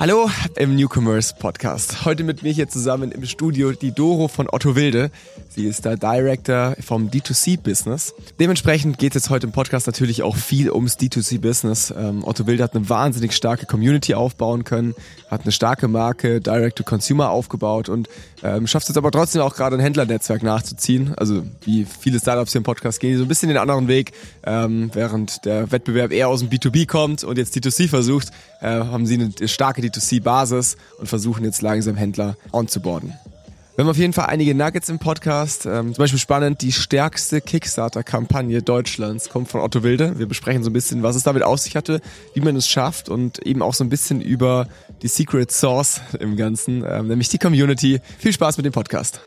Hallo im Newcomers Podcast. Heute mit mir hier zusammen im Studio die Doro von Otto Wilde. Sie ist der Director vom D2C-Business. Dementsprechend geht es jetzt heute im Podcast natürlich auch viel ums D2C-Business. Ähm, Otto Wilde hat eine wahnsinnig starke Community aufbauen können, hat eine starke Marke Direct-to-Consumer aufgebaut und ähm, schafft es aber trotzdem auch gerade ein Händlernetzwerk nachzuziehen. Also wie viele Startups hier im Podcast gehen, die so ein bisschen den anderen Weg. Ähm, während der Wettbewerb eher aus dem B2B kommt und jetzt D2C versucht, äh, haben sie eine starke D2C-Basis und versuchen jetzt langsam Händler onzuboarden. Wir haben auf jeden Fall einige Nuggets im Podcast. Ähm, zum Beispiel spannend, die stärkste Kickstarter-Kampagne Deutschlands kommt von Otto Wilde. Wir besprechen so ein bisschen, was es damit auf sich hatte, wie man es schafft und eben auch so ein bisschen über die Secret Source im Ganzen, ähm, nämlich die Community. Viel Spaß mit dem Podcast.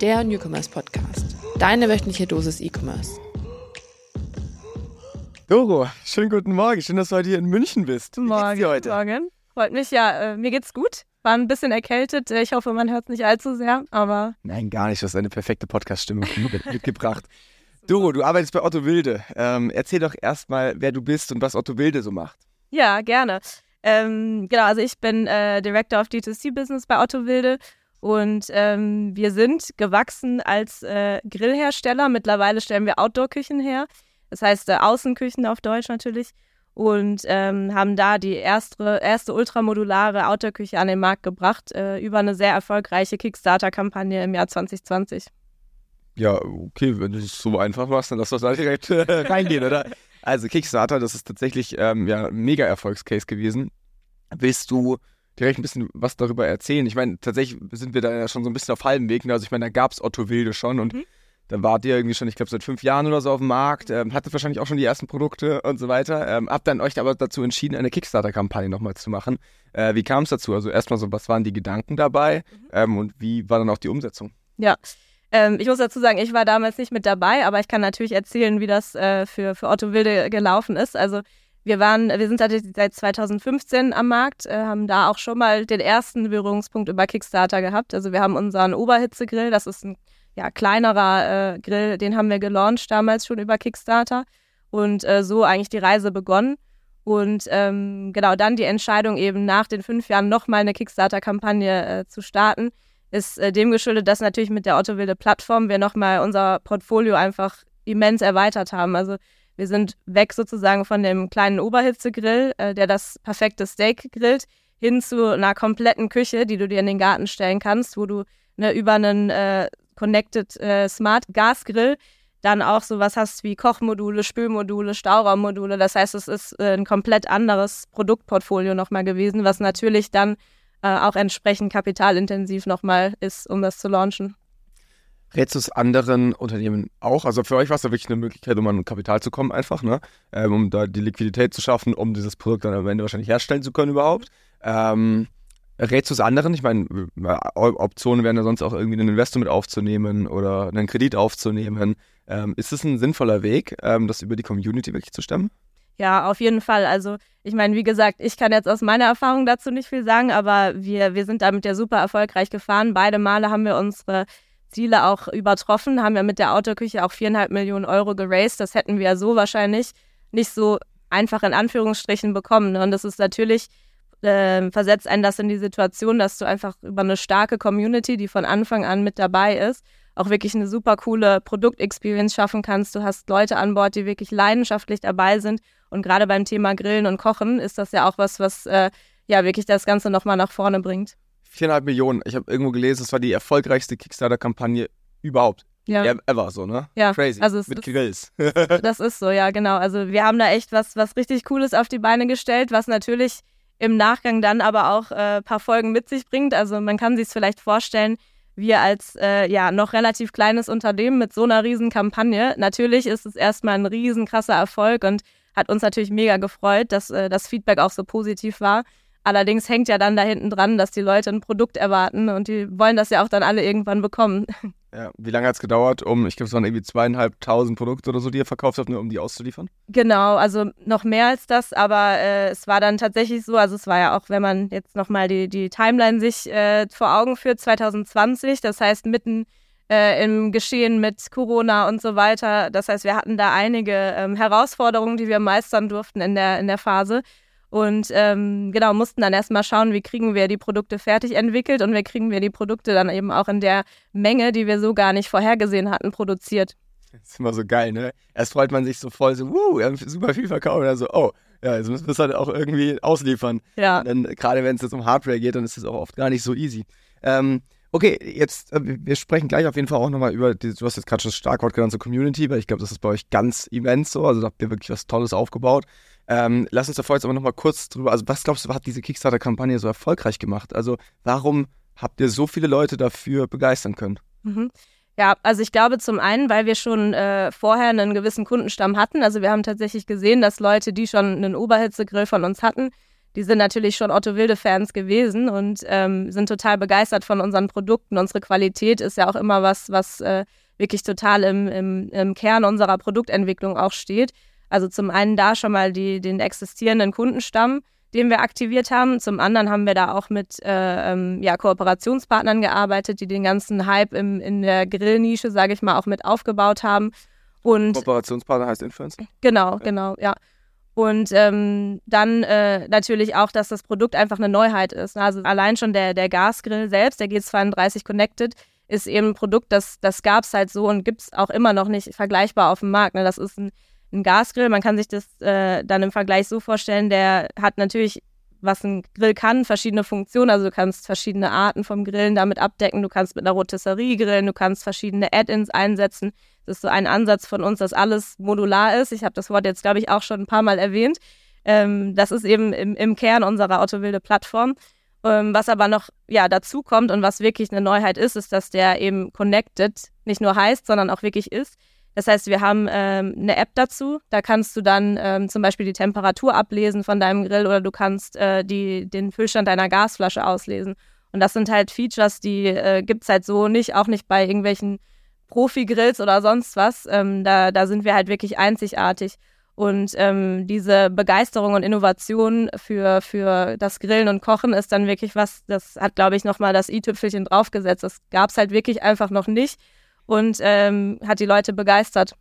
Der Newcomers Podcast. Deine wöchentliche Dosis E-Commerce. Doro, schönen guten Morgen. Schön, dass du heute hier in München bist. Guten Morgen. heute? Morgen. Freut mich, ja. Äh, mir geht's gut. War ein bisschen erkältet. Äh, Ich hoffe, man hört es nicht allzu sehr, aber Nein, gar nicht. Du hast eine perfekte Podcast-Stimmung mit- mitgebracht. Doro, du arbeitest bei Otto Wilde. Ähm, erzähl doch erstmal, wer du bist und was Otto Wilde so macht. ja, gerne. Ähm, genau, also ich bin äh, Director of D2C Business bei Otto Wilde und ähm, wir sind gewachsen als äh, Grillhersteller. Mittlerweile stellen wir Outdoor-Küchen her. Das heißt äh, Außenküchen auf Deutsch natürlich. Und ähm, haben da die erste, erste ultramodulare Outdoor-Küche an den Markt gebracht, äh, über eine sehr erfolgreiche Kickstarter-Kampagne im Jahr 2020. Ja, okay, wenn du es so einfach machst, dann lass uns da direkt äh, reingehen, oder? Also Kickstarter, das ist tatsächlich ähm, ja, ein mega Erfolgscase gewesen. Willst du direkt ein bisschen was darüber erzählen? Ich meine, tatsächlich sind wir da ja schon so ein bisschen auf halbem Weg. ne? Also ich meine, da gab es Otto Wilde schon und Mhm. Dann wart ihr irgendwie schon, ich glaube, seit fünf Jahren oder so auf dem Markt, ähm, hattet wahrscheinlich auch schon die ersten Produkte und so weiter. Ähm, habt dann euch aber dazu entschieden, eine Kickstarter-Kampagne nochmal zu machen. Äh, wie kam es dazu? Also erstmal so, was waren die Gedanken dabei ähm, und wie war dann auch die Umsetzung? Ja. Ähm, ich muss dazu sagen, ich war damals nicht mit dabei, aber ich kann natürlich erzählen, wie das äh, für, für Otto Wilde gelaufen ist. Also wir waren, wir sind tatsächlich seit 2015 am Markt, äh, haben da auch schon mal den ersten Berührungspunkt über Kickstarter gehabt. Also wir haben unseren Oberhitzegrill, das ist ein ja, kleinerer äh, Grill, den haben wir gelauncht damals schon über Kickstarter und äh, so eigentlich die Reise begonnen. Und ähm, genau dann die Entscheidung eben nach den fünf Jahren nochmal eine Kickstarter-Kampagne äh, zu starten, ist äh, dem geschuldet, dass natürlich mit der Otto Wilde Plattform wir nochmal unser Portfolio einfach immens erweitert haben. Also wir sind weg sozusagen von dem kleinen Oberhitzegrill, äh, der das perfekte Steak grillt, hin zu einer kompletten Küche, die du dir in den Garten stellen kannst, wo du ne, über einen äh, Connected äh, Smart Gasgrill dann auch sowas hast wie Kochmodule, Spülmodule, Stauraummodule. Das heißt, es ist äh, ein komplett anderes Produktportfolio nochmal gewesen, was natürlich dann äh, auch entsprechend kapitalintensiv nochmal ist, um das zu launchen. Rätst du es anderen Unternehmen auch? Also für euch war es ja wirklich eine Möglichkeit, um an Kapital zu kommen, einfach, ne? Ähm, um da die Liquidität zu schaffen, um dieses Produkt dann am Ende wahrscheinlich herstellen zu können überhaupt. Ähm, rätst du anderen? Ich meine, äh, Optionen wären ja sonst auch irgendwie einen Investor mit aufzunehmen oder einen Kredit aufzunehmen. Ähm, ist es ein sinnvoller Weg, ähm, das über die Community wirklich zu stemmen? Ja, auf jeden Fall. Also ich meine, wie gesagt, ich kann jetzt aus meiner Erfahrung dazu nicht viel sagen, aber wir, wir sind damit ja super erfolgreich gefahren. Beide Male haben wir unsere Ziele auch übertroffen, haben ja mit der Autoküche auch viereinhalb Millionen Euro geraced. Das hätten wir ja so wahrscheinlich nicht so einfach in Anführungsstrichen bekommen. ne? Und das ist natürlich, äh, versetzt einen das in die Situation, dass du einfach über eine starke Community, die von Anfang an mit dabei ist, auch wirklich eine super coole Produktexperience schaffen kannst. Du hast Leute an Bord, die wirklich leidenschaftlich dabei sind. Und gerade beim Thema Grillen und Kochen ist das ja auch was, was äh, ja wirklich das Ganze nochmal nach vorne bringt. Viereinhalb Millionen. Ich habe irgendwo gelesen, es war die erfolgreichste Kickstarter-Kampagne überhaupt. Ja, Ja. Ever so, ne? Ja, Crazy. also es Mit ist- Grills. das ist so, ja, genau. Also wir haben da echt was, was richtig Cooles auf die Beine gestellt, was natürlich im Nachgang dann aber auch ein äh, paar Folgen mit sich bringt. Also man kann sich es vielleicht vorstellen, wir als äh, ja noch relativ kleines Unternehmen mit so einer riesen Kampagne, natürlich ist es erstmal ein riesen krasser Erfolg und hat uns natürlich mega gefreut, dass äh, das Feedback auch so positiv war. Allerdings hängt ja dann da hinten dran, dass die Leute ein Produkt erwarten und die wollen das ja auch dann alle irgendwann bekommen. Ja, wie lange hat es gedauert, um, ich glaube, es waren irgendwie zweieinhalbtausend Produkte oder so, die ihr verkauft habt, nur um die auszuliefern? Genau, also noch mehr als das, aber äh, es war dann tatsächlich so, also es war ja auch, wenn man jetzt nochmal die, die Timeline sich äh, vor Augen führt, 2020, das heißt mitten äh, im Geschehen mit Corona und so weiter. Das heißt, wir hatten da einige ähm, Herausforderungen, die wir meistern durften in der, in der Phase. Und ähm, genau, mussten dann erstmal schauen, wie kriegen wir die Produkte fertig entwickelt und wie kriegen wir die Produkte dann eben auch in der Menge, die wir so gar nicht vorhergesehen hatten, produziert. Das ist immer so geil, ne? Erst freut man sich so voll, so, wuh, wir haben super viel verkauft. Und dann so, oh, ja, jetzt müssen wir es halt auch irgendwie ausliefern. Ja. Dann, gerade wenn es jetzt um Hardware geht, dann ist es auch oft gar nicht so easy. Ähm, okay, jetzt, äh, wir sprechen gleich auf jeden Fall auch nochmal über, die, du hast jetzt gerade schon das Starkwort genannt, so Community, weil ich glaube, das ist bei euch ganz immens so. Also da habt ihr wirklich was Tolles aufgebaut. Ähm, lass uns davor jetzt aber nochmal kurz drüber, also was glaubst du, hat diese Kickstarter-Kampagne so erfolgreich gemacht? Also warum habt ihr so viele Leute dafür begeistern können? Mhm. Ja, also ich glaube zum einen, weil wir schon äh, vorher einen gewissen Kundenstamm hatten. Also wir haben tatsächlich gesehen, dass Leute, die schon einen Oberhitzegrill von uns hatten, die sind natürlich schon Otto Wilde-Fans gewesen und ähm, sind total begeistert von unseren Produkten. Unsere Qualität ist ja auch immer was, was äh, wirklich total im, im, im Kern unserer Produktentwicklung auch steht. Also zum einen da schon mal die, den existierenden Kundenstamm, den wir aktiviert haben. Zum anderen haben wir da auch mit äh, ähm, ja, Kooperationspartnern gearbeitet, die den ganzen Hype im, in der Grillnische, sage ich mal, auch mit aufgebaut haben. Und Kooperationspartner heißt Influencer? Genau, genau, ja. Und ähm, dann äh, natürlich auch, dass das Produkt einfach eine Neuheit ist. Also allein schon der, der Gasgrill selbst, der G32 Connected, ist eben ein Produkt, das, das gab es halt so und gibt es auch immer noch nicht vergleichbar auf dem Markt. Ne? Das ist ein ein Gasgrill. Man kann sich das äh, dann im Vergleich so vorstellen, der hat natürlich, was ein Grill kann, verschiedene Funktionen. Also du kannst verschiedene Arten vom Grillen damit abdecken. Du kannst mit einer Rotisserie grillen, du kannst verschiedene Add-ins einsetzen. Das ist so ein Ansatz von uns, dass alles modular ist. Ich habe das Wort jetzt, glaube ich, auch schon ein paar Mal erwähnt. Ähm, das ist eben im, im Kern unserer Autowilde Plattform. Ähm, was aber noch ja, dazu kommt und was wirklich eine Neuheit ist, ist, dass der eben connected nicht nur heißt, sondern auch wirklich ist. Das heißt, wir haben ähm, eine App dazu. Da kannst du dann ähm, zum Beispiel die Temperatur ablesen von deinem Grill oder du kannst äh, die, den Füllstand deiner Gasflasche auslesen. Und das sind halt Features, die äh, gibt es halt so nicht, auch nicht bei irgendwelchen Profi-Grills oder sonst was. Ähm, da, da sind wir halt wirklich einzigartig. Und ähm, diese Begeisterung und Innovation für, für das Grillen und Kochen ist dann wirklich was, das hat, glaube ich, nochmal das i-Tüpfelchen draufgesetzt. Das gab es halt wirklich einfach noch nicht und ähm, hat die Leute begeistert.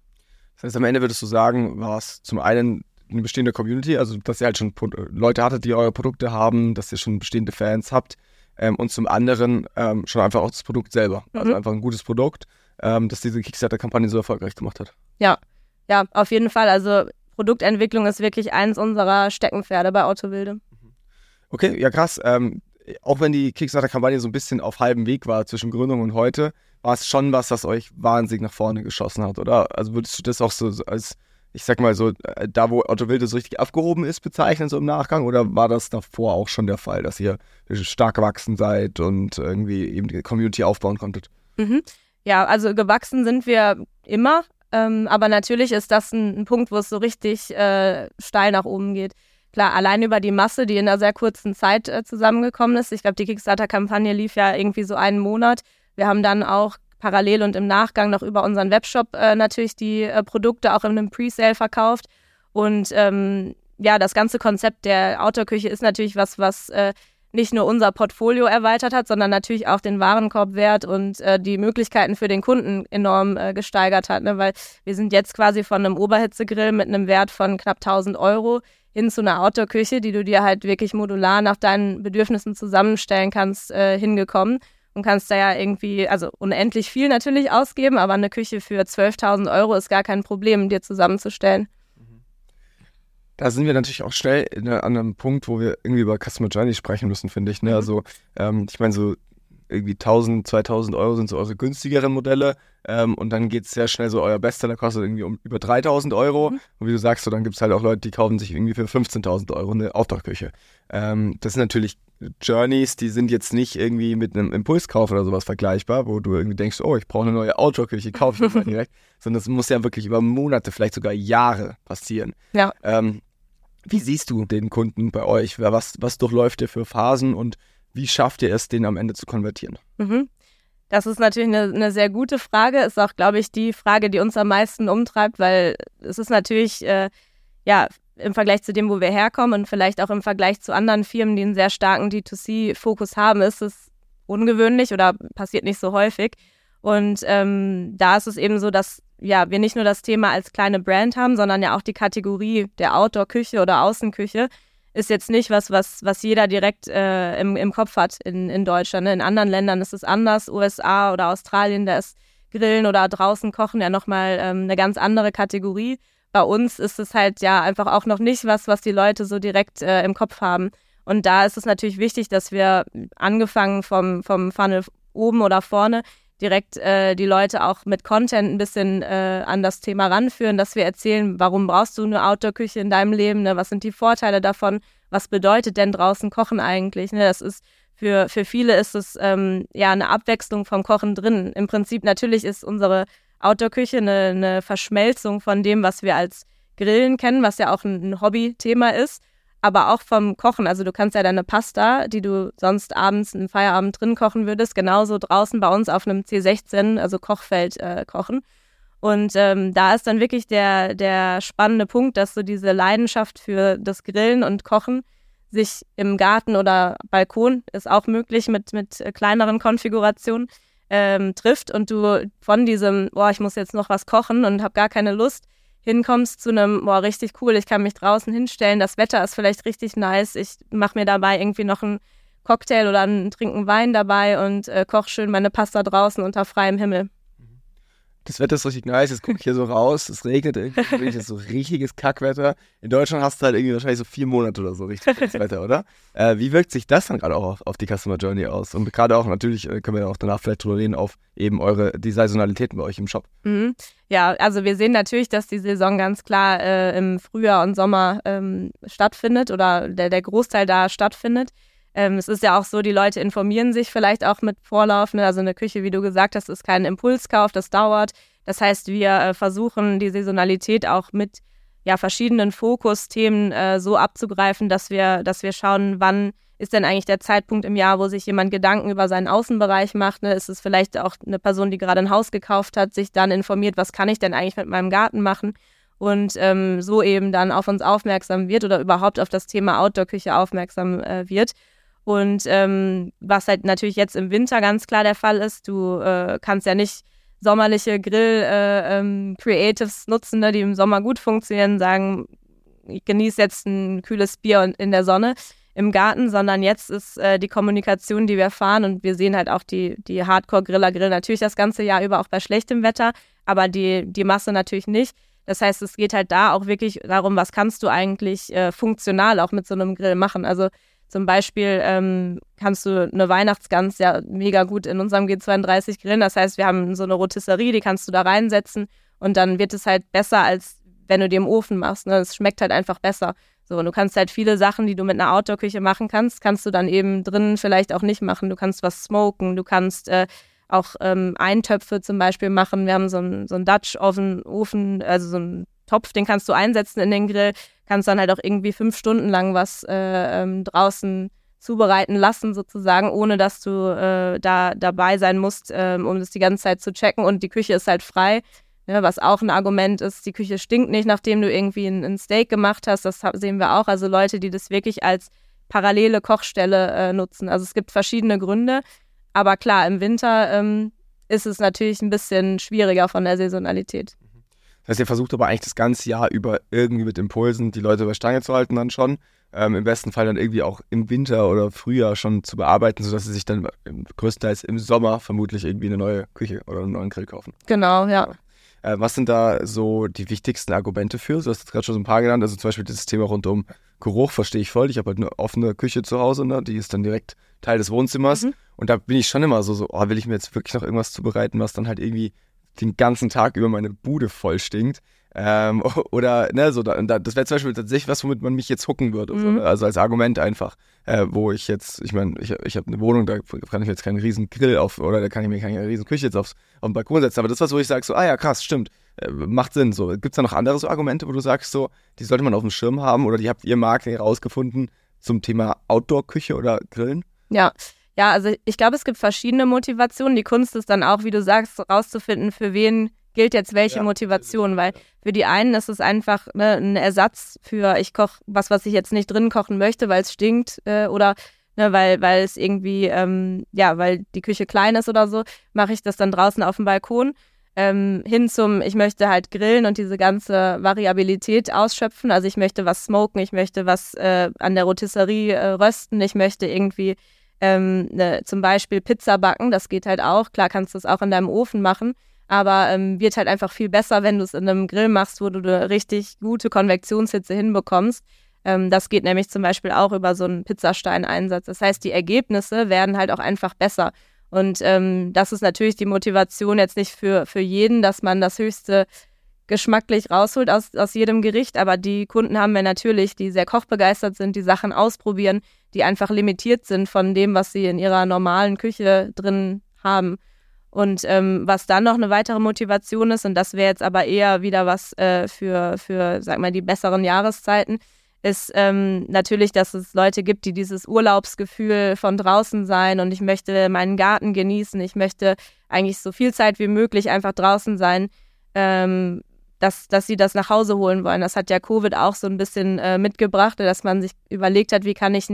Das heißt, am Ende würdest du sagen, war es zum einen eine bestehende Community, also dass ihr halt schon Leute hattet, die eure Produkte haben, dass ihr schon bestehende Fans habt ähm, und zum anderen ähm, schon einfach auch das Produkt selber. Also mhm. Also einfach ein gutes Produkt, ähm, das diese Kickstarter-Kampagne so erfolgreich gemacht hat. Ja, ja, auf jeden Fall. Also Produktentwicklung ist wirklich eins unserer Steckenpferde bei Autowilde. Okay, ja krass. Ähm, auch wenn die Kickstarter-Kampagne so ein bisschen auf halbem Weg war zwischen Gründung und heute, war es schon was, das euch wahnsinnig nach vorne geschossen hat, oder? Also würdest du das auch so als, ich sag mal so, äh, da wo Otto Wilde so richtig aufgehoben ist, bezeichnen, so im Nachgang? Oder war das davor auch schon der Fall, dass ihr stark gewachsen seid und irgendwie eben die Community aufbauen konntet? Mhm. Ja, also gewachsen sind wir immer, ähm, aber natürlich ist das ein, ein, Punkt, wo es so richtig äh, steil nach oben geht. Klar, allein über die Masse, die in einer sehr kurzen Zeit äh, zusammengekommen ist. Ich glaube, die Kickstarter-Kampagne lief ja irgendwie so einen Monat. Wir haben dann auch parallel und im Nachgang noch über unseren Webshop äh, natürlich die äh, Produkte auch in einem Presale verkauft. Und ähm, ja, das ganze Konzept der Outdoor-Küche ist natürlich was, was äh, nicht nur unser Portfolio erweitert hat, sondern natürlich auch den Warenkorbwert und äh, die Möglichkeiten für den Kunden enorm äh, gesteigert hat. Ne? Weil wir sind jetzt quasi von einem Oberhitzegrill mit einem Wert von knapp 1000 Euro hin zu einer Outdoor-Küche, die du dir halt wirklich modular nach deinen Bedürfnissen zusammenstellen kannst, äh, hingekommen und kannst da ja irgendwie, also unendlich viel natürlich ausgeben, aber eine Küche für 12.000 Euro ist gar kein Problem, dir zusammenzustellen. Da sind wir natürlich auch schnell an einem Punkt, wo wir irgendwie über Customer Journey sprechen müssen, finde ich. Ne? Mhm. Also, ähm, ich meine, so irgendwie 1000, 2000 Euro sind so eure günstigeren Modelle. Ähm, und dann geht es sehr schnell so, euer Bestseller kostet irgendwie um über 3000 Euro. Mhm. Und wie du sagst, so, dann gibt es halt auch Leute, die kaufen sich irgendwie für 15.000 Euro eine Outdoor-Küche. Ähm, das sind natürlich Journeys, die sind jetzt nicht irgendwie mit einem Impulskauf oder sowas vergleichbar, wo du irgendwie denkst, oh, ich brauche eine neue Outdoor-Küche, kaufe ich mal direkt. Sondern das muss ja wirklich über Monate, vielleicht sogar Jahre passieren. Ja. Ähm, wie siehst du den Kunden bei euch? Was, was durchläuft ihr für Phasen und wie schafft ihr es, den am Ende zu konvertieren? Mhm. Das ist natürlich eine, eine, sehr gute Frage. Ist auch, glaube ich, die Frage, die uns am meisten umtreibt, weil es ist natürlich, äh, ja, im Vergleich zu dem, wo wir herkommen und vielleicht auch im Vergleich zu anderen Firmen, die einen sehr starken D2C-Fokus haben, ist es ungewöhnlich oder passiert nicht so häufig. Und ähm, da ist es eben so, dass ja, wir nicht nur das Thema als kleine Brand haben, sondern ja auch die Kategorie der Outdoor-Küche oder Außenküche ist jetzt nicht was, was, was jeder direkt äh, im, im Kopf hat in, in Deutschland. Ne? In anderen Ländern ist es anders, USA oder Australien, da ist Grillen oder draußen kochen ja nochmal ähm, eine ganz andere Kategorie. Bei uns ist es halt ja einfach auch noch nicht was, was die Leute so direkt äh, im Kopf haben. Und da ist es natürlich wichtig, dass wir angefangen vom, vom Funnel oben oder vorne direkt äh, die Leute auch mit Content ein bisschen äh, an das Thema ranführen, dass wir erzählen, warum brauchst du eine Outdoor-Küche in deinem Leben, ne? was sind die Vorteile davon, was bedeutet denn draußen Kochen eigentlich. Ne? Das ist für, für viele ist es ähm, ja eine Abwechslung vom Kochen drin. Im Prinzip natürlich ist unsere Outdoor-Küche eine, eine Verschmelzung von dem, was wir als Grillen kennen, was ja auch ein, ein Hobby-Thema ist aber auch vom Kochen. Also du kannst ja deine Pasta, die du sonst abends im Feierabend drin kochen würdest, genauso draußen bei uns auf einem C16, also Kochfeld, äh, kochen. Und ähm, da ist dann wirklich der, der spannende Punkt, dass so diese Leidenschaft für das Grillen und Kochen sich im Garten oder Balkon, ist auch möglich mit, mit kleineren Konfigurationen, ähm, trifft und du von diesem, boah, ich muss jetzt noch was kochen und habe gar keine Lust, hinkommst zu einem, boah, richtig cool, ich kann mich draußen hinstellen, das Wetter ist vielleicht richtig nice, ich mache mir dabei irgendwie noch einen Cocktail oder einen Trinken Wein dabei und äh, koche schön meine Pasta draußen unter freiem Himmel das Wetter ist richtig nice, jetzt gucke ich hier so raus, es regnet irgendwie, das ist so richtiges Kackwetter. In Deutschland hast du halt irgendwie wahrscheinlich so vier Monate oder so richtiges Wetter, oder? Äh, wie wirkt sich das dann gerade auch auf, auf, die Customer Journey aus? Und gerade auch, natürlich äh, können wir auch danach vielleicht drüber reden, auf eben eure, die Saisonalitäten bei euch im Shop. Mhm. Ja, also wir sehen natürlich, dass die Saison ganz klar äh, im Frühjahr und Sommer ähm, stattfindet oder der, der Großteil da stattfindet. Ähm, es ist ja auch so, die Leute informieren sich vielleicht auch mit Vorlauf. Ne? Also eine Küche, wie du gesagt hast, ist kein Impulskauf, das dauert. Das heißt, wir äh, versuchen die Saisonalität auch mit ja, verschiedenen Fokusthemen äh, so abzugreifen, dass wir, dass wir schauen, wann ist denn eigentlich der Zeitpunkt im Jahr, wo sich jemand Gedanken über seinen Außenbereich macht. Ne? Ist es vielleicht auch eine Person, die gerade ein Haus gekauft hat, sich dann informiert, was kann ich denn eigentlich mit meinem Garten machen? und ähm, so eben dann auf uns aufmerksam wird oder überhaupt auf das Thema Outdoor-Küche aufmerksam äh, wird. Und ähm, was halt natürlich jetzt im Winter ganz klar der Fall ist, du äh, kannst ja nicht sommerliche Grill-Creatives äh, ähm, nutzen, ne, die im Sommer gut funktionieren, sagen, ich genieße jetzt ein kühles Bier in der Sonne im Garten, sondern jetzt ist äh, die Kommunikation, die wir fahren und wir sehen halt auch die, die Hardcore-Griller grillen natürlich das ganze Jahr über auch bei schlechtem Wetter, aber die, die Masse natürlich nicht. Das heißt, es geht halt da auch wirklich darum, was kannst du eigentlich äh, funktional auch mit so einem Grill machen. Also zum Beispiel ähm, kannst du eine Weihnachtsgans ja mega gut in unserem G32 grillen. Das heißt, wir haben so eine Rotisserie, die kannst du da reinsetzen und dann wird es halt besser, als wenn du die im Ofen machst. Ne? Es schmeckt halt einfach besser. So, und du kannst halt viele Sachen, die du mit einer Outdoor-Küche machen kannst, kannst du dann eben drinnen vielleicht auch nicht machen. Du kannst was smoken, du kannst äh, auch ähm, Eintöpfe zum Beispiel machen. Wir haben so einen so Dutch-Oven, Ofen, also so einen Topf, den kannst du einsetzen in den Grill kannst dann halt auch irgendwie fünf Stunden lang was äh, ähm, draußen zubereiten lassen, sozusagen, ohne dass du äh, da dabei sein musst, äh, um das die ganze Zeit zu checken. Und die Küche ist halt frei, ne, was auch ein Argument ist. Die Küche stinkt nicht, nachdem du irgendwie ein, ein Steak gemacht hast. Das sehen wir auch. Also Leute, die das wirklich als parallele Kochstelle äh, nutzen. Also es gibt verschiedene Gründe. Aber klar, im Winter ähm, ist es natürlich ein bisschen schwieriger von der Saisonalität. Das heißt, ihr versucht aber eigentlich das ganze Jahr über irgendwie mit Impulsen die Leute bei Stange zu halten dann schon. Ähm, Im besten Fall dann irgendwie auch im Winter oder Frühjahr schon zu bearbeiten, sodass sie sich dann größtenteils im Sommer vermutlich irgendwie eine neue Küche oder einen neuen Grill kaufen. Genau, ja. Äh, was sind da so die wichtigsten Argumente für? Du hast jetzt gerade schon so ein paar genannt, also zum Beispiel das Thema rund um Geruch verstehe ich voll. Ich habe halt eine offene Küche zu Hause, ne? die ist dann direkt Teil des Wohnzimmers. Mhm. Und da bin ich schon immer so, so, oh, will ich mir jetzt wirklich noch irgendwas zubereiten, was dann halt irgendwie den ganzen Tag über meine Bude voll stinkt. Ähm, oder, ne, so, da, das wäre zum Beispiel tatsächlich was, womit man mich jetzt hucken würde. Mhm. So? Also als Argument einfach, äh, wo ich jetzt, ich meine, ich, ich habe eine Wohnung, da kann ich jetzt keinen riesen Grill auf, oder da kann ich mir keine riesen Küche jetzt aufs, auf den Balkon setzen. Aber das ist was, wo ich sage, so, ah ja, krass, stimmt, äh, macht Sinn. So, gibt es da noch andere so Argumente, wo du sagst, so, die sollte man auf dem Schirm haben oder die habt ihr Markt herausgefunden zum Thema Outdoor-Küche oder Grillen? Ja, ja, also ich glaube, es gibt verschiedene Motivationen. Die Kunst ist dann auch, wie du sagst, rauszufinden, für wen gilt jetzt welche ja, Motivation, weil für die einen ist es einfach ne, ein Ersatz für, ich koche was, was ich jetzt nicht drin kochen möchte, weil es stinkt äh, oder ne, weil, weil es irgendwie, ähm, ja, weil die Küche klein ist oder so, mache ich das dann draußen auf dem Balkon. ähm, hin zum, ich möchte halt grillen und diese ganze Variabilität ausschöpfen. Also ich möchte was smoken, ich möchte was äh, an der Rotisserie äh, rösten, ich möchte irgendwie ähm, ne, zum Beispiel Pizza backen, das geht halt auch. Klar kannst du es auch in deinem Ofen machen, aber ähm, wird halt einfach viel besser, wenn du es in einem Grill machst, wo du eine richtig gute Konvektionshitze hinbekommst. Ähm, das geht nämlich zum Beispiel auch über so einen Pizzasteineinsatz. Das heißt, die Ergebnisse werden halt auch einfach besser. Und ähm, das ist natürlich die Motivation jetzt nicht für, für jeden, dass man das höchste geschmacklich rausholt aus, aus jedem Gericht. Aber die Kunden haben wir natürlich, die sehr kochbegeistert sind, die Sachen ausprobieren, die einfach limitiert sind von dem, was sie in ihrer normalen Küche drin haben. Und ähm, was dann noch eine weitere Motivation ist, und das wäre jetzt aber eher wieder was äh, für, für, sag mal, die besseren Jahreszeiten, ist ähm, natürlich, dass es Leute gibt, die dieses Urlaubsgefühl von draußen sein und ich möchte meinen Garten genießen, ich möchte eigentlich so viel Zeit wie möglich einfach draußen sein, ähm, dass, dass sie das nach Hause holen wollen. Das hat ja Covid auch so ein bisschen äh, mitgebracht, dass man sich überlegt hat, wie kann ich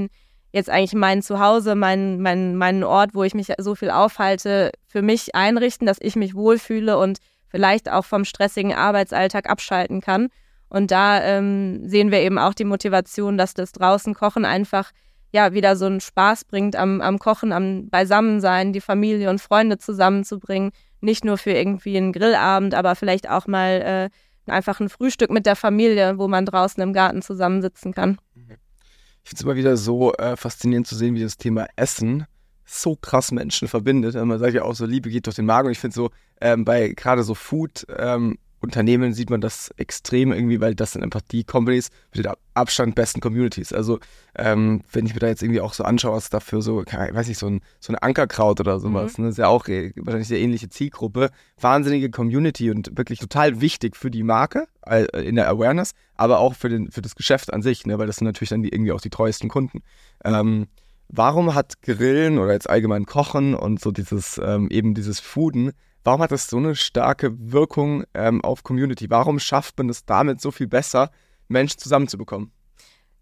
jetzt eigentlich mein Zuhause, meinen mein, mein Ort, wo ich mich so viel aufhalte, für mich einrichten, dass ich mich wohlfühle und vielleicht auch vom stressigen Arbeitsalltag abschalten kann. Und da ähm, sehen wir eben auch die Motivation, dass das draußen Kochen einfach ja wieder so einen Spaß bringt am, am Kochen, am Beisammensein, die Familie und Freunde zusammenzubringen. Nicht nur für irgendwie einen Grillabend, aber vielleicht auch mal äh, einfach ein Frühstück mit der Familie, wo man draußen im Garten zusammensitzen kann. Ich finde es immer wieder so äh, faszinierend zu sehen, wie das Thema Essen so krass Menschen verbindet. Man sagt ja auch so, Liebe geht durch den Magen. Und ich finde so, ähm, bei gerade so Food, ähm, Unternehmen sieht man das extrem irgendwie, weil das sind einfach die Companies mit den Abstand besten Communities. Also ähm, wenn ich mir da jetzt irgendwie auch so anschaue, was dafür so, weiß ich, so ein, so ein Ankerkraut oder sowas, mhm. ne, ist ja auch äh, wahrscheinlich sehr ähnliche Zielgruppe. Wahnsinnige Community und wirklich total wichtig für die Marke äh, in der Awareness, aber auch für, den, für das Geschäft an sich, ne, weil das sind natürlich dann die, irgendwie auch die treuesten Kunden. Ähm, warum hat Grillen oder jetzt allgemein Kochen und so dieses, ähm, eben dieses Fooden Warum hat das so eine starke Wirkung ähm, auf Community? Warum schafft man es damit so viel besser, Menschen zusammenzubekommen?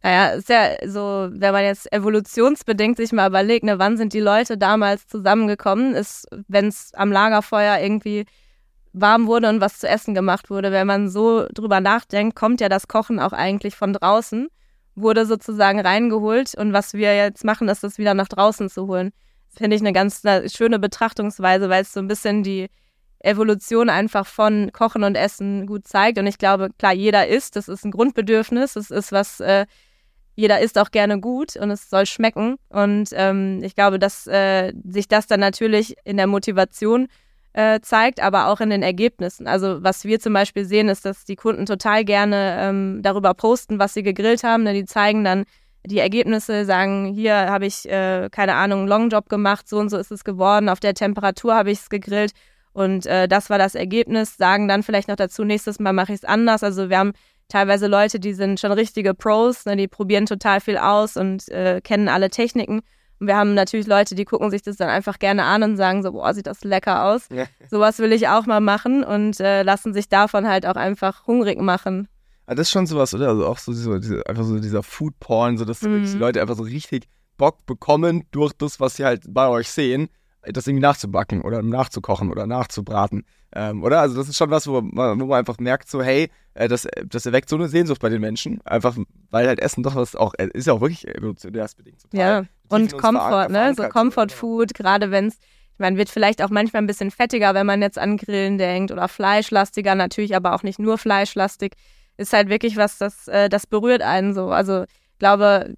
Naja, ist ja so, wenn man jetzt evolutionsbedingt sich mal überlegt, ne, wann sind die Leute damals zusammengekommen, ist, wenn es am Lagerfeuer irgendwie warm wurde und was zu essen gemacht wurde. Wenn man so drüber nachdenkt, kommt ja das Kochen auch eigentlich von draußen, wurde sozusagen reingeholt und was wir jetzt machen, ist das wieder nach draußen zu holen finde ich eine ganz eine schöne Betrachtungsweise, weil es so ein bisschen die Evolution einfach von Kochen und Essen gut zeigt. Und ich glaube, klar, jeder isst, das ist ein Grundbedürfnis, das ist was, äh, jeder isst auch gerne gut und es soll schmecken. Und ähm, ich glaube, dass äh, sich das dann natürlich in der Motivation äh, zeigt, aber auch in den Ergebnissen. Also was wir zum Beispiel sehen, ist, dass die Kunden total gerne ähm, darüber posten, was sie gegrillt haben. Ne? Die zeigen dann die Ergebnisse, sagen, hier habe ich, äh, keine Ahnung, einen Longjob gemacht, so und so ist es geworden, auf der Temperatur habe ich es gegrillt und äh, das war das Ergebnis, sagen dann vielleicht noch dazu, nächstes Mal mache ich es anders. Also wir haben teilweise Leute, die sind schon richtige Pros, ne, die probieren total viel aus und äh, kennen alle Techniken. Und wir haben natürlich Leute, die gucken sich das dann einfach gerne an und sagen so, boah, sieht das lecker aus. Ja. Sowas will ich auch mal machen und äh, lassen sich davon halt auch einfach hungrig machen. Ah, das ist schon sowas, oder? Also auch so diese, diese, einfach so dieser Food Porn, so dass mhm. die Leute einfach so richtig Bock bekommen durch das, was sie halt bei euch sehen, das irgendwie nachzubacken oder nachzukochen oder nachzubraten. Ähm, oder? Also das ist schon was, wo man, wo man einfach merkt, so, hey, äh, das, das erweckt so eine Sehnsucht bei den Menschen. Einfach, weil halt Essen doch was auch, äh, ist ja auch wirklich evolutionärsbedingt. Total ja, und Komfort, ne? So Comfort Food, gerade wenn es meine, wird vielleicht auch manchmal ein bisschen fettiger, wenn man jetzt an Grillen denkt oder fleischlastiger, natürlich aber auch nicht nur fleischlastig ist halt wirklich was, das, äh, das berührt einen so. Also ich glaube,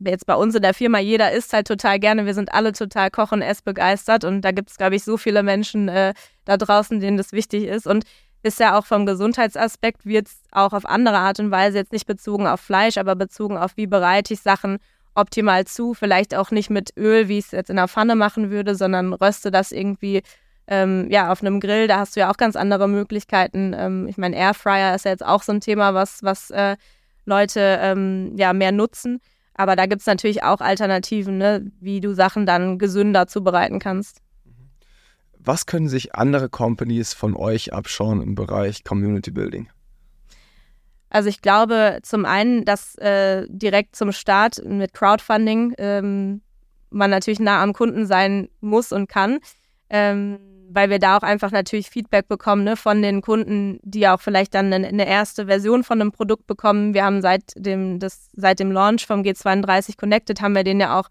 jetzt bei uns in der Firma, jeder isst halt total gerne. Wir sind alle total koch- und essbegeistert und da gibt es, glaube ich, so viele Menschen äh, da draußen, denen das wichtig ist. Und ist ja auch vom Gesundheitsaspekt, wird es auch auf andere Art und Weise, jetzt nicht bezogen auf Fleisch, aber bezogen auf, wie bereite ich Sachen optimal zu. Vielleicht auch nicht mit Öl, wie ich es jetzt in der Pfanne machen würde, sondern röste das irgendwie ähm, ja, auf einem Grill, da hast du ja auch ganz andere Möglichkeiten. Ähm, ich meine, Airfryer ist ja jetzt auch so ein Thema, was, was äh, Leute ähm, ja mehr nutzen. Aber da gibt es natürlich auch Alternativen, ne, wie du Sachen dann gesünder zubereiten kannst. Was können sich andere Companies von euch abschauen im Bereich Community Building? Also ich glaube zum einen, dass äh, direkt zum Start mit Crowdfunding ähm, man natürlich nah am Kunden sein muss und kann. Ähm, weil wir da auch einfach natürlich Feedback bekommen ne, von den Kunden, die auch vielleicht dann eine, eine, erste Version von einem Produkt bekommen. Wir haben seit dem, das, seit dem Launch vom G32 Connected haben wir den ja auch,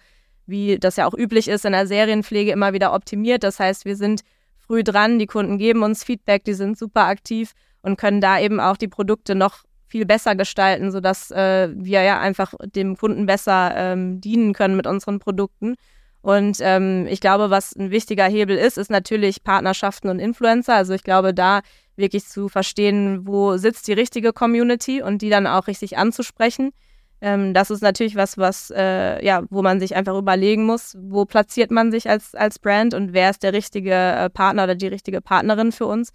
wie das ja auch üblich ist, in der Serienpflege immer wieder optimiert. Das heißt, wir sind früh dran, die Kunden geben uns Feedback, die sind super aktiv und können da eben auch die Produkte noch viel besser gestalten, sodass äh, wir ja einfach dem Kunden besser ähm, dienen können mit unseren Produkten. Und ähm, ich glaube, was ein wichtiger Hebel ist, ist natürlich Partnerschaften und Influencer. Also ich glaube, da wirklich zu verstehen, wo sitzt die richtige Community und die dann auch richtig anzusprechen. Ähm, das ist natürlich was, was äh, ja, wo man sich einfach überlegen muss, wo platziert man sich als als Brand und wer ist der richtige äh, Partner oder die richtige Partnerin für uns.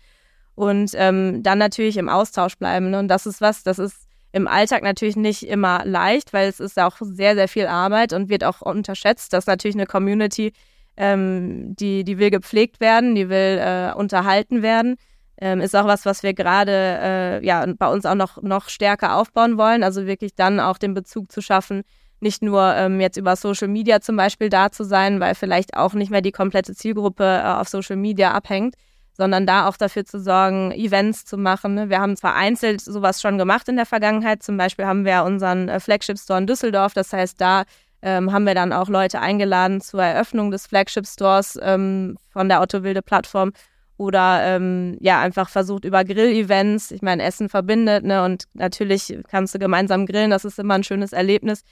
Und ähm, dann natürlich im Austausch bleiben. Ne? Und das ist was, das ist im Alltag natürlich nicht immer leicht, weil es ist auch sehr, sehr viel Arbeit und wird auch unterschätzt, dass natürlich eine Community, ähm, die, die will gepflegt werden, die will äh, unterhalten werden. Ähm, ist auch was, was wir gerade äh, ja, bei uns auch noch, noch stärker aufbauen wollen. Also wirklich dann auch den Bezug zu schaffen, nicht nur ähm, jetzt über Social Media zum Beispiel da zu sein, weil vielleicht auch nicht mehr die komplette Zielgruppe äh, auf Social Media abhängt, sondern da auch dafür zu sorgen, Events zu machen. Ne? Wir haben zwar einzeln sowas schon gemacht in der Vergangenheit, zum Beispiel haben wir unseren äh, Flagship Store in Düsseldorf, das heißt, da ähm, haben wir dann auch Leute eingeladen zur Eröffnung des Flagship Stores ähm, von der Autowilde Plattform oder ähm, ja einfach versucht über Grill-Events. Ich meine, Essen verbindet ne? und natürlich kannst du gemeinsam grillen, das ist immer ein schönes Erlebnis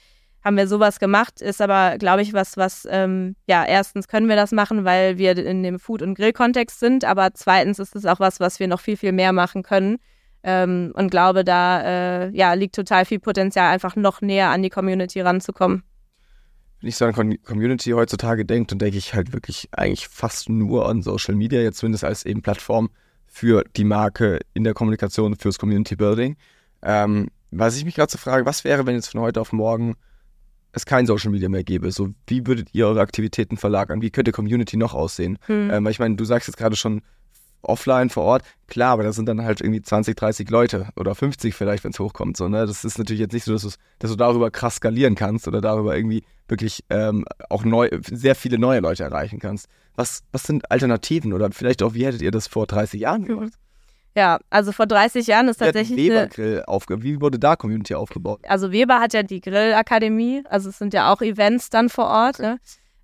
haben wir sowas gemacht, ist aber, glaube ich, was, was, ähm, ja, erstens können wir das machen, weil wir in dem Food- und Grill-Kontext sind, aber zweitens ist es auch was, was wir noch viel, viel mehr machen können. Ähm, und glaube, da äh, ja, liegt total viel Potenzial, einfach noch näher an die Community ranzukommen. Wenn ich so an Community heutzutage denke, dann denke ich halt wirklich eigentlich fast nur an Social Media, jetzt zumindest als eben Plattform für die Marke in der Kommunikation, fürs Community Building. Ähm, was ich mich gerade so frage, was wäre, wenn jetzt von heute auf morgen es kein Social Media mehr gäbe, so wie würdet ihr eure Aktivitäten verlagern? Wie könnte Community noch aussehen? Hm. Ähm, ich meine, du sagst jetzt gerade schon offline vor Ort, klar, aber da sind dann halt irgendwie 20, 30 Leute oder 50 vielleicht, wenn es hochkommt. So, ne? Das ist natürlich jetzt nicht so, dass, dass, du darüber krass skalieren kannst oder darüber irgendwie wirklich ähm, auch neu, sehr viele neue Leute erreichen kannst. Was, was sind Alternativen oder vielleicht auch, wie hättet ihr das vor 30 Jahren gemacht? Ja, also vor 30 Jahren ist tatsächlich. Weber Grill aufge Wie wurde da Community aufgebaut? Also Weber hat ja die Grillakademie, also es sind ja auch Events dann vor Ort. Ne?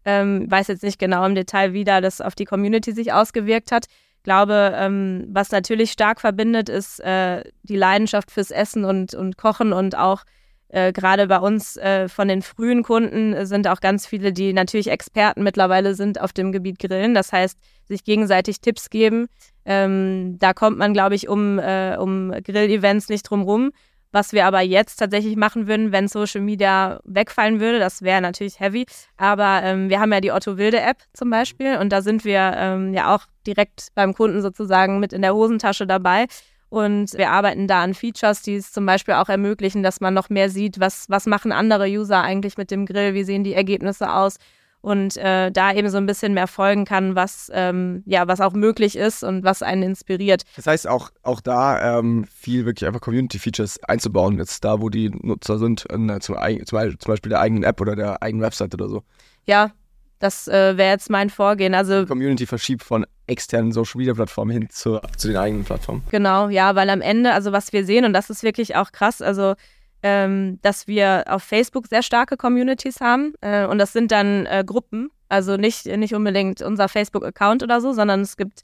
Ähm, weiß jetzt nicht genau im Detail, wie da das auf die Community sich ausgewirkt hat. Ich glaube, ähm, was natürlich stark verbindet, ist äh, die Leidenschaft fürs Essen und, und Kochen und auch äh, gerade bei uns äh, von den frühen Kunden sind auch ganz viele, die natürlich Experten mittlerweile sind auf dem Gebiet Grillen. Das heißt, sich gegenseitig Tipps geben. Ähm, da kommt man, glaube ich, um, äh, um Grill-Events nicht drum rum. Was wir aber jetzt tatsächlich machen würden, wenn Social Media wegfallen würde, das wäre natürlich heavy. Aber ähm, wir haben ja die Otto Wilde App zum Beispiel und da sind wir ähm, ja auch direkt beim Kunden sozusagen mit in der Hosentasche dabei. Und wir arbeiten da an Features, die es zum Beispiel auch ermöglichen, dass man noch mehr sieht, was, was machen andere User eigentlich mit dem Grill, wie sehen die Ergebnisse aus und äh, da eben so ein bisschen mehr folgen kann, was ähm, ja was auch möglich ist und was einen inspiriert. Das heißt auch auch da ähm, viel wirklich einfach Community Features einzubauen jetzt da, wo die Nutzer sind, in, zum, zum, Beispiel der eigenen App oder der eigenen Website oder so. Ja, das äh, wäre jetzt mein Vorgehen. Also die Community verschiebt von externen Social Media Plattformen hin zu, zu den eigenen Plattformen. Genau, ja, weil am Ende, also was wir sehen und das ist wirklich auch krass, also ähm, dass wir auf Facebook sehr starke Communities haben. Äh, und das sind dann äh, Gruppen, also nicht, nicht unbedingt unser Facebook-Account oder so, sondern es gibt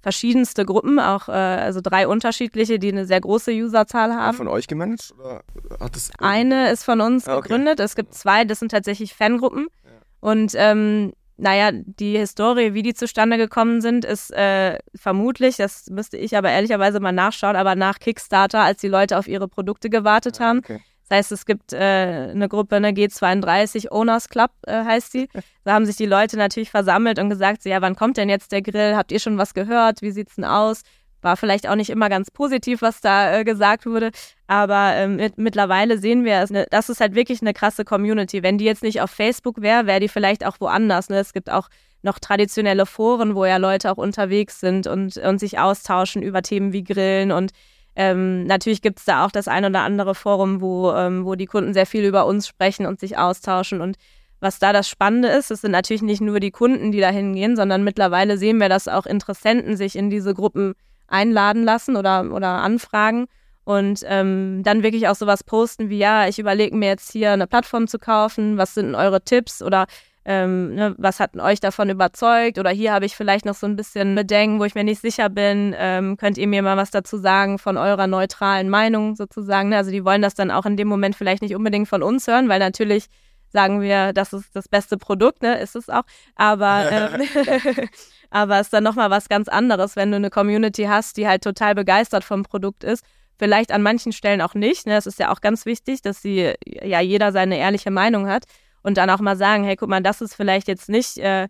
verschiedenste Gruppen, auch äh, also drei unterschiedliche, die eine sehr große Userzahl haben. Von euch gemanagt? Oder hat das eine ist von uns ah, okay. gegründet. Es gibt zwei, das sind tatsächlich Fangruppen. Ja. Und ähm, naja, die Historie, wie die zustande gekommen sind, ist äh, vermutlich, das müsste ich aber ehrlicherweise mal nachschauen, aber nach Kickstarter, als die Leute auf ihre Produkte gewartet ah, haben. Okay. Das heißt, es gibt äh, eine Gruppe, eine G32 Owners Club äh, heißt die. Da haben sich die Leute natürlich versammelt und gesagt, so, ja, wann kommt denn jetzt der Grill? Habt ihr schon was gehört? Wie sieht's denn aus? War vielleicht auch nicht immer ganz positiv, was da äh, gesagt wurde. Aber ähm, mit, mittlerweile sehen wir, ne, das ist halt wirklich eine krasse Community. Wenn die jetzt nicht auf Facebook wäre, wäre die vielleicht auch woanders. Ne? Es gibt auch noch traditionelle Foren, wo ja Leute auch unterwegs sind und, und sich austauschen über Themen wie Grillen. Und ähm, natürlich gibt es da auch das ein oder andere Forum, wo, ähm, wo die Kunden sehr viel über uns sprechen und sich austauschen. Und was da das Spannende ist, es sind natürlich nicht nur die Kunden, die da hingehen, sondern mittlerweile sehen wir, dass auch Interessenten sich in diese Gruppen einladen lassen oder, oder anfragen und ähm, dann wirklich auch sowas posten wie, ja, ich überlege mir jetzt hier eine Plattform zu kaufen, was sind eure Tipps oder ähm, ne, was hat euch davon überzeugt oder hier habe ich vielleicht noch so ein bisschen Bedenken, wo ich mir nicht sicher bin, ähm, könnt ihr mir mal was dazu sagen von eurer neutralen Meinung sozusagen. Ne? Also die wollen das dann auch in dem Moment vielleicht nicht unbedingt von uns hören, weil natürlich sagen wir, das ist das beste Produkt, ne, ist es auch. Aber, ähm, aber es ist dann nochmal was ganz anderes, wenn du eine Community hast, die halt total begeistert vom Produkt ist. Vielleicht an manchen Stellen auch nicht. Ne? Das ist ja auch ganz wichtig, dass sie ja jeder seine ehrliche Meinung hat und dann auch mal sagen, hey, guck mal, das ist vielleicht jetzt nicht äh,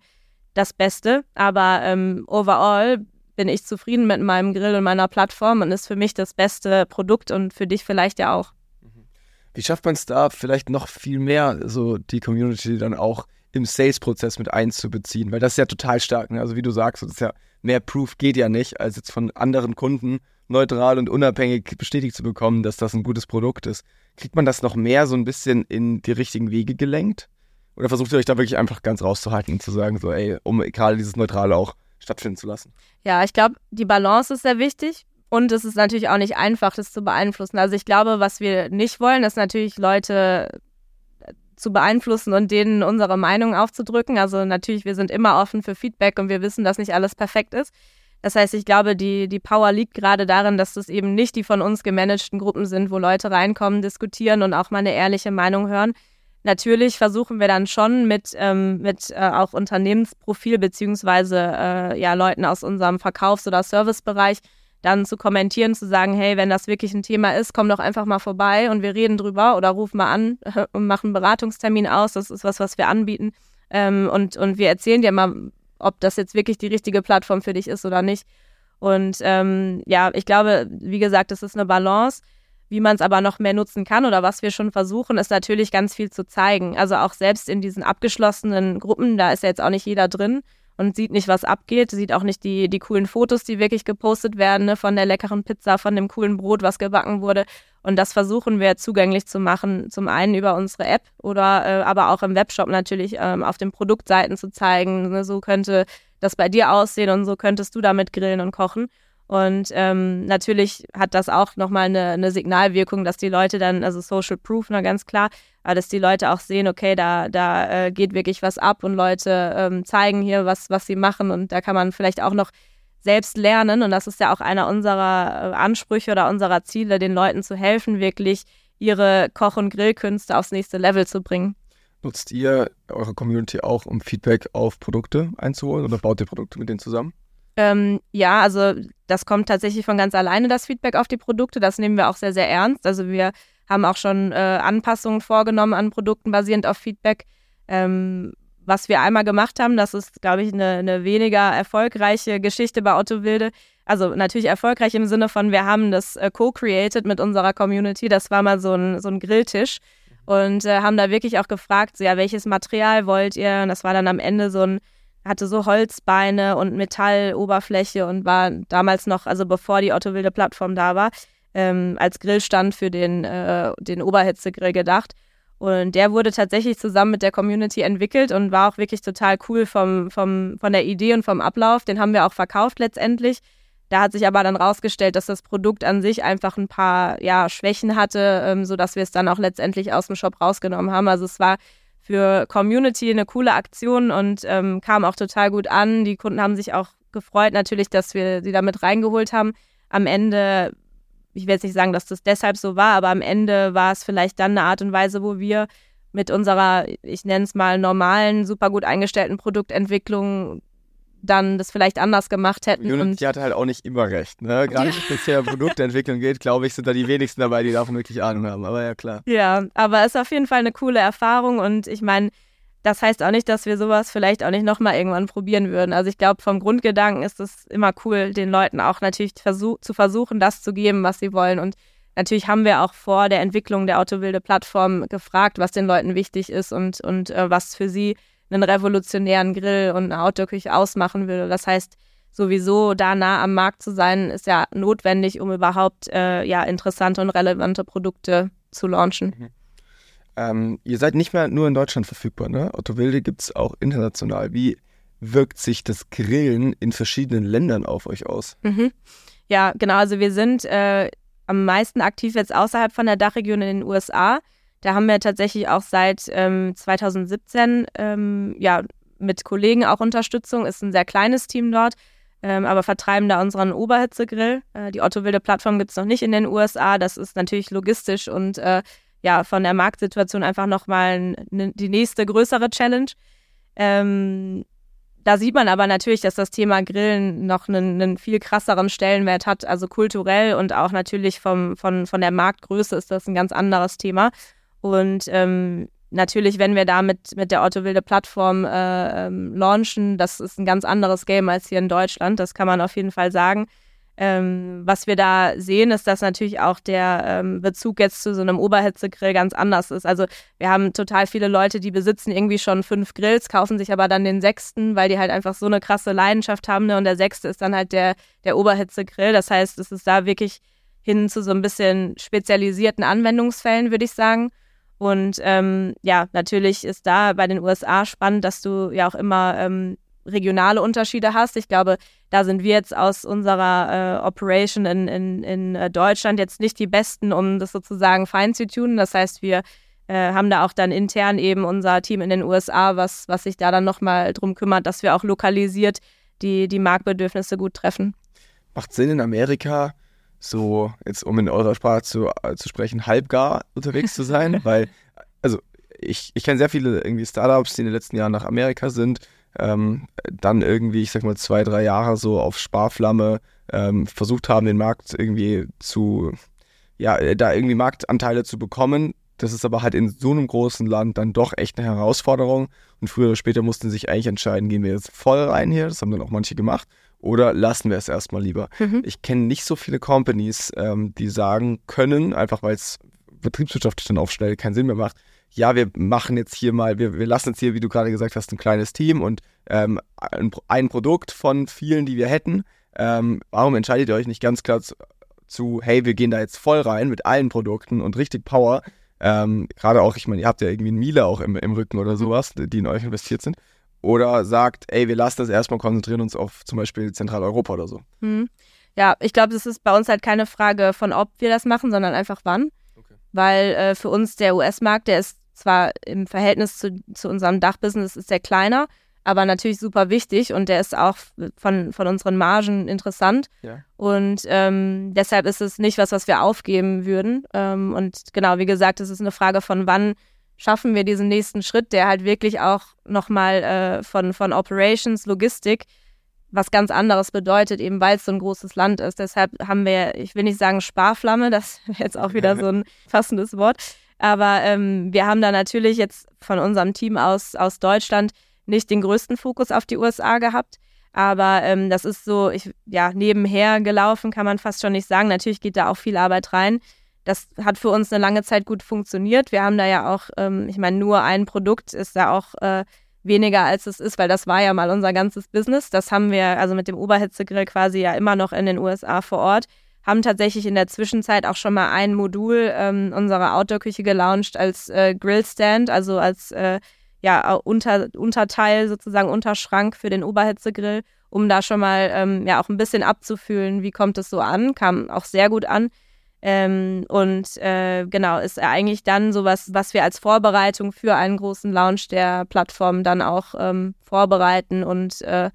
das Beste, aber ähm, overall bin ich zufrieden mit meinem Grill und meiner Plattform und ist für mich das beste Produkt und für dich vielleicht ja auch. Wie schafft man es da vielleicht noch viel mehr, so die Community dann auch im Sales-Prozess mit einzubeziehen? Weil das ist ja total stark. Ne? Also wie du sagst, das ist ja mehr Proof geht ja nicht, als jetzt von anderen Kunden neutral und unabhängig bestätigt zu bekommen, dass das ein gutes Produkt ist. Kriegt man das noch mehr so ein bisschen in die richtigen Wege gelenkt? Oder versucht ihr euch da wirklich einfach ganz rauszuhalten und zu sagen, so, ey, um gerade dieses Neutrale auch stattfinden zu lassen? Ja, ich glaube, die Balance ist sehr wichtig. Und es ist natürlich auch nicht einfach, das zu beeinflussen. Also ich glaube, was wir nicht wollen, ist natürlich Leute äh, zu beeinflussen und denen unsere Meinung aufzudrücken. Also natürlich, wir sind immer offen für Feedback und wir wissen, dass nicht alles perfekt ist. Das heißt, ich glaube, die, die Power liegt gerade darin, dass das eben nicht die von uns gemanagten Gruppen sind, wo Leute reinkommen, diskutieren und auch mal eine ehrliche Meinung hören. Natürlich versuchen wir dann schon mit, ähm, mit äh, auch Unternehmensprofil beziehungsweise äh, ja, Leuten aus unserem Verkaufs- oder Servicebereich dann zu kommentieren, zu sagen, hey, wenn das wirklich ein Thema ist, komm doch einfach mal vorbei und wir reden drüber oder ruf mal an und machen einen Beratungstermin aus. Das ist was, was wir anbieten. Ähm, und, und wir erzählen dir mal, ob das jetzt wirklich die richtige Plattform für dich ist oder nicht. Und ähm, ja, ich glaube, wie gesagt, es ist eine Balance. Wie man es aber noch mehr nutzen kann oder was wir schon versuchen, ist natürlich ganz viel zu zeigen. Also auch selbst in diesen abgeschlossenen Gruppen, da ist ja jetzt auch nicht jeder drin und sieht nicht, was abgeht, sieht auch nicht die, die coolen Fotos, die wirklich gepostet werden, ne, von der leckeren Pizza, von dem coolen Brot, was gebacken wurde. Und das versuchen wir zugänglich zu machen, zum einen über unsere App oder äh, aber auch im Webshop natürlich ähm, auf den Produktseiten zu zeigen. Ne, so könnte das bei dir aussehen und so könntest du damit grillen und kochen. Und ähm, natürlich hat das auch nochmal eine, eine Signalwirkung, dass die Leute dann, also Social Proof, na ganz klar, aber dass die Leute auch sehen, okay, da, da äh, geht wirklich was ab und Leute ähm, zeigen hier, was, was sie machen und da kann man vielleicht auch noch selbst lernen und das ist ja auch einer unserer äh, Ansprüche oder unserer Ziele, den Leuten zu helfen, wirklich ihre Koch- und Grillkünste aufs nächste Level zu bringen. Nutzt ihr eure Community auch, um Feedback auf Produkte einzuholen oder baut ihr Produkte mit denen zusammen? Ähm, ja, also das kommt tatsächlich von ganz alleine, das Feedback auf die Produkte. Das nehmen wir auch sehr, sehr ernst. Also wir haben auch schon äh, Anpassungen vorgenommen an Produkten basierend auf Feedback. Ähm, was wir einmal gemacht haben, das ist, glaube ich, eine, eine weniger erfolgreiche Geschichte bei Otto Wilde. Also natürlich erfolgreich im Sinne von, wir haben das äh, co-created mit unserer Community. Das war mal so ein, so ein Grilltisch und äh, haben da wirklich auch gefragt, so, ja, welches Material wollt ihr? Und das war dann am Ende so ein hatte so Holzbeine und Metalloberfläche und war damals noch, also bevor die Otto Wilde Plattform da war, ähm, als Grillstand für den, äh, den Oberhitzegrill gedacht. Und der wurde tatsächlich zusammen mit der Community entwickelt und war auch wirklich total cool vom, vom, von der Idee und vom Ablauf. Den haben wir auch verkauft letztendlich. Da hat sich aber dann rausgestellt, dass das Produkt an sich einfach ein paar ja, Schwächen hatte, ähm, sodass wir es dann auch letztendlich aus dem Shop rausgenommen haben. Also es war für Community eine coole Aktion und ähm, kam auch total gut an. Die Kunden haben sich auch gefreut, natürlich, dass wir sie damit reingeholt haben. Am Ende, ich will jetzt nicht sagen, dass das deshalb so war, aber am Ende war es vielleicht dann eine Art und Weise, wo wir mit unserer, ich nenne es mal, normalen, super gut eingestellten Produktentwicklung dann das vielleicht anders gemacht hätten. Unity hatte halt auch nicht immer recht. Ne? Gerade wenn es ja Produktentwicklung geht, glaube ich, sind da die wenigsten dabei, die davon wirklich Ahnung haben. Aber ja, klar. Ja, aber es ist auf jeden Fall eine coole Erfahrung und ich meine, das heißt auch nicht, dass wir sowas vielleicht auch nicht nochmal irgendwann probieren würden. Also ich glaube, vom Grundgedanken ist es immer cool, den Leuten auch natürlich versuch zu versuchen, das zu geben, was sie wollen. Und natürlich haben wir auch vor der Entwicklung der Autowilde Plattform gefragt, was den Leuten wichtig ist und, und äh, was für sie einen revolutionären Grill und eine Outdoor-Küche ausmachen würde. Das heißt, sowieso da nah am Markt zu sein, ist ja notwendig, um überhaupt äh, ja, interessante und relevante Produkte zu launchen. Mhm. Ähm, ihr seid nicht mehr nur in Deutschland verfügbar, ne? Otto Wilde gibt es auch international. Wie wirkt sich das Grillen in verschiedenen Ländern auf euch aus? Mhm. Ja, genau. Also wir sind äh, am meisten aktiv jetzt außerhalb von der Dachregion in den USA. Da haben wir tatsächlich auch seit ähm, 2017 ähm, ja, mit Kollegen auch Unterstützung. Ist ein sehr kleines Team dort, ähm, aber vertreiben da unseren Oberhitzegrill. Äh, die Otto Wilde Plattform gibt es noch nicht in den USA. Das ist natürlich logistisch und äh, ja, von der Marktsituation einfach nochmal die nächste größere Challenge. Ähm, da sieht man aber natürlich, dass das Thema Grillen noch einen, einen, viel krasseren Stellenwert hat. Also kulturell und auch natürlich vom, von, von der Marktgröße ist das ein ganz anderes Thema. Und ähm, natürlich, wenn wir da mit, mit der Otto Wilde Plattform äh, ähm, launchen, das ist ein ganz anderes Game als hier in Deutschland. Das kann man auf jeden Fall sagen. Ähm, was wir da sehen, ist, dass natürlich auch der ähm, Bezug jetzt zu so einem Oberhitzegrill ganz anders ist. Also wir haben total viele Leute, die besitzen irgendwie schon fünf Grills, kaufen sich aber dann den sechsten, weil die halt einfach so eine krasse Leidenschaft haben. Ne? Und der sechste ist dann halt der, der Oberhitzegrill. Das heißt, es ist da wirklich hin zu so ein bisschen spezialisierten Anwendungsfällen, würde ich sagen. Und ähm, ja, natürlich ist da bei den USA spannend, dass du ja auch immer ähm, regionale Unterschiede hast. Ich glaube, da sind wir jetzt aus unserer äh, Operation in, in, in äh, Deutschland jetzt nicht die Besten, um das sozusagen fein zu tun. Das heißt, wir äh, haben da auch dann intern eben unser Team in den USA, was, was sich da dann nochmal drum kümmert, dass wir auch lokalisiert die, die Marktbedürfnisse gut treffen. Macht Sinn in Amerika, so jetzt um in eurer Sprache zu, äh, zu sprechen, halbgar unterwegs zu sein? Weil, also ich, ich kenne sehr viele irgendwie Startups, die in den letzten Jahren nach Amerika sind ähm, dann irgendwie, ich sag mal, zwei, drei Jahre so auf Sparflamme ähm, versucht haben, den Markt irgendwie zu, ja, äh, da irgendwie Marktanteile zu bekommen. Das ist aber halt in so einem großen Land dann doch echt eine Herausforderung. Und früher oder später mussten sie sich eigentlich entscheiden, gehen wir jetzt voll rein hier, das haben dann auch manche gemacht, oder lassen wir es erstmal lieber. Mhm. Ich kenne nicht so viele Companies, ähm, die sagen können, einfach weil es betriebswirtschaftlich dann auch schnell keinen Sinn mehr macht, ja, wir machen jetzt hier mal, wir, wir lassen jetzt hier, wie du gerade gesagt hast, ein kleines Team und ähm, ein, ein, Produkt von vielen, die wir hätten. Ähm, warum entscheidet ihr euch nicht ganz klar zu, zu, hey, wir gehen da jetzt voll rein mit allen Produkten und richtig Power? Ähm, gerade auch, ich meine, ihr habt ja irgendwie einen Miele auch im, im Rücken oder sowas, die in euch investiert sind. Oder sagt, ey, wir lassen das erstmal, konzentrieren uns auf zum Beispiel Zentraleuropa oder so. Hm. Ja, ich glaube, es ist bei uns halt keine Frage von, ob wir das machen, sondern einfach wann weil äh, für uns der US-Markt, der ist zwar im Verhältnis zu, zu unserem Dachbusiness ist der kleiner, aber natürlich super wichtig und der ist auch von, von unseren Margen interessant. Ja. Und ähm, deshalb ist es nicht was, was wir aufgeben würden. Ähm, und genau, wie gesagt, es ist eine Frage von wann schaffen wir diesen nächsten Schritt, der halt wirklich auch nochmal äh, von, von Operations, Logistik was ganz anderes bedeutet, eben weil es so ein großes Land ist. Deshalb haben wir, ich will nicht sagen Sparflamme, das wäre jetzt auch wieder so ein passendes Wort, aber ähm, wir haben da natürlich jetzt von unserem Team aus, aus Deutschland nicht den größten Fokus auf die USA gehabt. Aber ähm, das ist so, ich, ja, nebenher gelaufen, kann man fast schon nicht sagen. Natürlich geht da auch viel Arbeit rein. Das hat für uns eine lange Zeit gut funktioniert. Wir haben da ja auch, ähm, ich meine, nur ein Produkt ist da auch äh, weniger als es ist, weil das war ja mal unser ganzes Business. Das haben wir also mit dem Oberhitzegrill quasi ja immer noch in den USA vor Ort. Haben tatsächlich in der Zwischenzeit auch schon mal ein Modul ähm, unserer Outdoor-Küche gelauncht als äh, Grillstand, also als äh, ja, unter, Unterteil, sozusagen Unterschrank für den Oberhitzegrill, um da schon mal ähm, ja auch ein bisschen abzufühlen, wie kommt es so an. Kam auch sehr gut an. Ähm, und äh, genau, ist eigentlich dann sowas, was wir als Vorbereitung für einen großen Launch der Plattform dann auch ähm, vorbereiten und äh,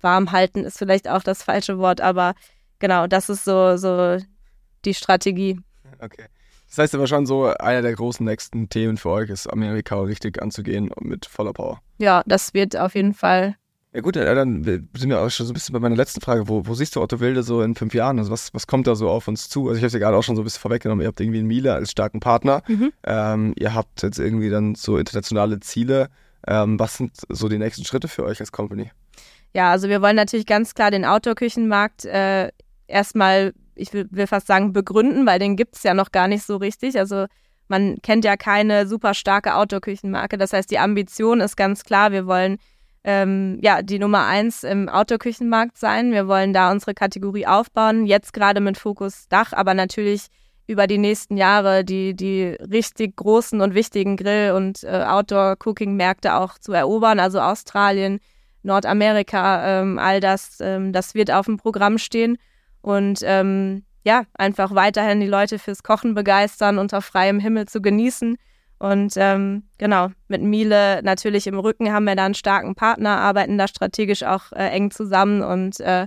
warm halten ist vielleicht auch das falsche Wort, aber genau, das ist so, so die Strategie. Okay. Das heißt aber schon so, einer der großen nächsten Themen für euch ist, Amerika richtig anzugehen mit voller Power. Ja, das wird auf jeden Fall ja gut, dann sind wir auch schon so ein bisschen bei meiner letzten Frage. Wo, wo siehst du Otto Wilde so in fünf Jahren? Also was, was kommt da so auf uns zu? Also ich habe es ja gerade auch schon so ein bisschen vorweggenommen. Ihr habt irgendwie einen Miele als starken Partner. Mhm. Ähm, ihr habt jetzt irgendwie dann so internationale Ziele. Ähm, was sind so die nächsten Schritte für euch als Company? Ja, also wir wollen natürlich ganz klar den Outdoor-Küchenmarkt äh, erstmal, ich will, will, fast sagen, begründen, weil den gibt es ja noch gar nicht so richtig. Also man kennt ja keine super starke Outdoor-Küchenmarke. Das heißt, die Ambition ist ganz klar, wir wollen ähm, ja, die Nummer eins im Outdoor-Küchenmarkt sein. Wir wollen da unsere Kategorie aufbauen, jetzt gerade mit Fokus Dach, aber natürlich über die nächsten Jahre die, die richtig großen und wichtigen Grill- und äh, Outdoor-Cooking-Märkte auch zu erobern, also Australien, Nordamerika, ähm, all das, ähm, das wird auf dem Programm stehen. Und ähm, ja, einfach weiterhin die Leute fürs Kochen begeistern, unter freiem Himmel zu genießen. Und ähm, genau, mit Miele natürlich im Rücken haben wir da einen starken Partner, arbeiten da strategisch auch äh, eng zusammen und äh,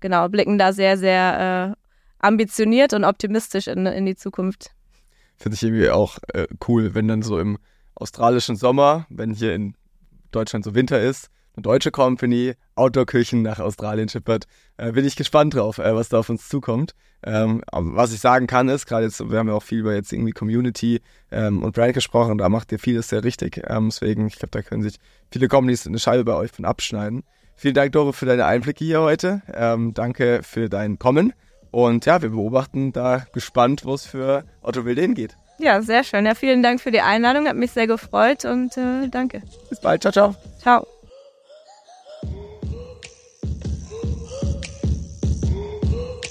genau, blicken da sehr, sehr äh, ambitioniert und optimistisch in, in die Zukunft. Finde ich irgendwie auch äh, cool, wenn dann so im australischen Sommer, wenn hier in Deutschland so Winter ist, deutsche Company Outdoor-Küchen nach Australien schippert. Äh, bin ich gespannt drauf, äh, was da auf uns zukommt. Ähm, was ich sagen kann ist, gerade jetzt, wir haben ja auch viel über jetzt irgendwie Community ähm, und Brand gesprochen, da macht ihr vieles sehr richtig. Ähm, deswegen, ich glaube, da können sich viele Companies eine Scheibe bei euch von abschneiden. Vielen Dank, Doro, für deine Einblicke hier heute. Ähm, danke für dein Kommen. Und ja, wir beobachten da gespannt, wo es für Otto Wilde hingeht. Ja, sehr schön. Ja, vielen Dank für die Einladung. Hat mich sehr gefreut und äh, danke. Bis bald. Ciao, ciao. Ciao.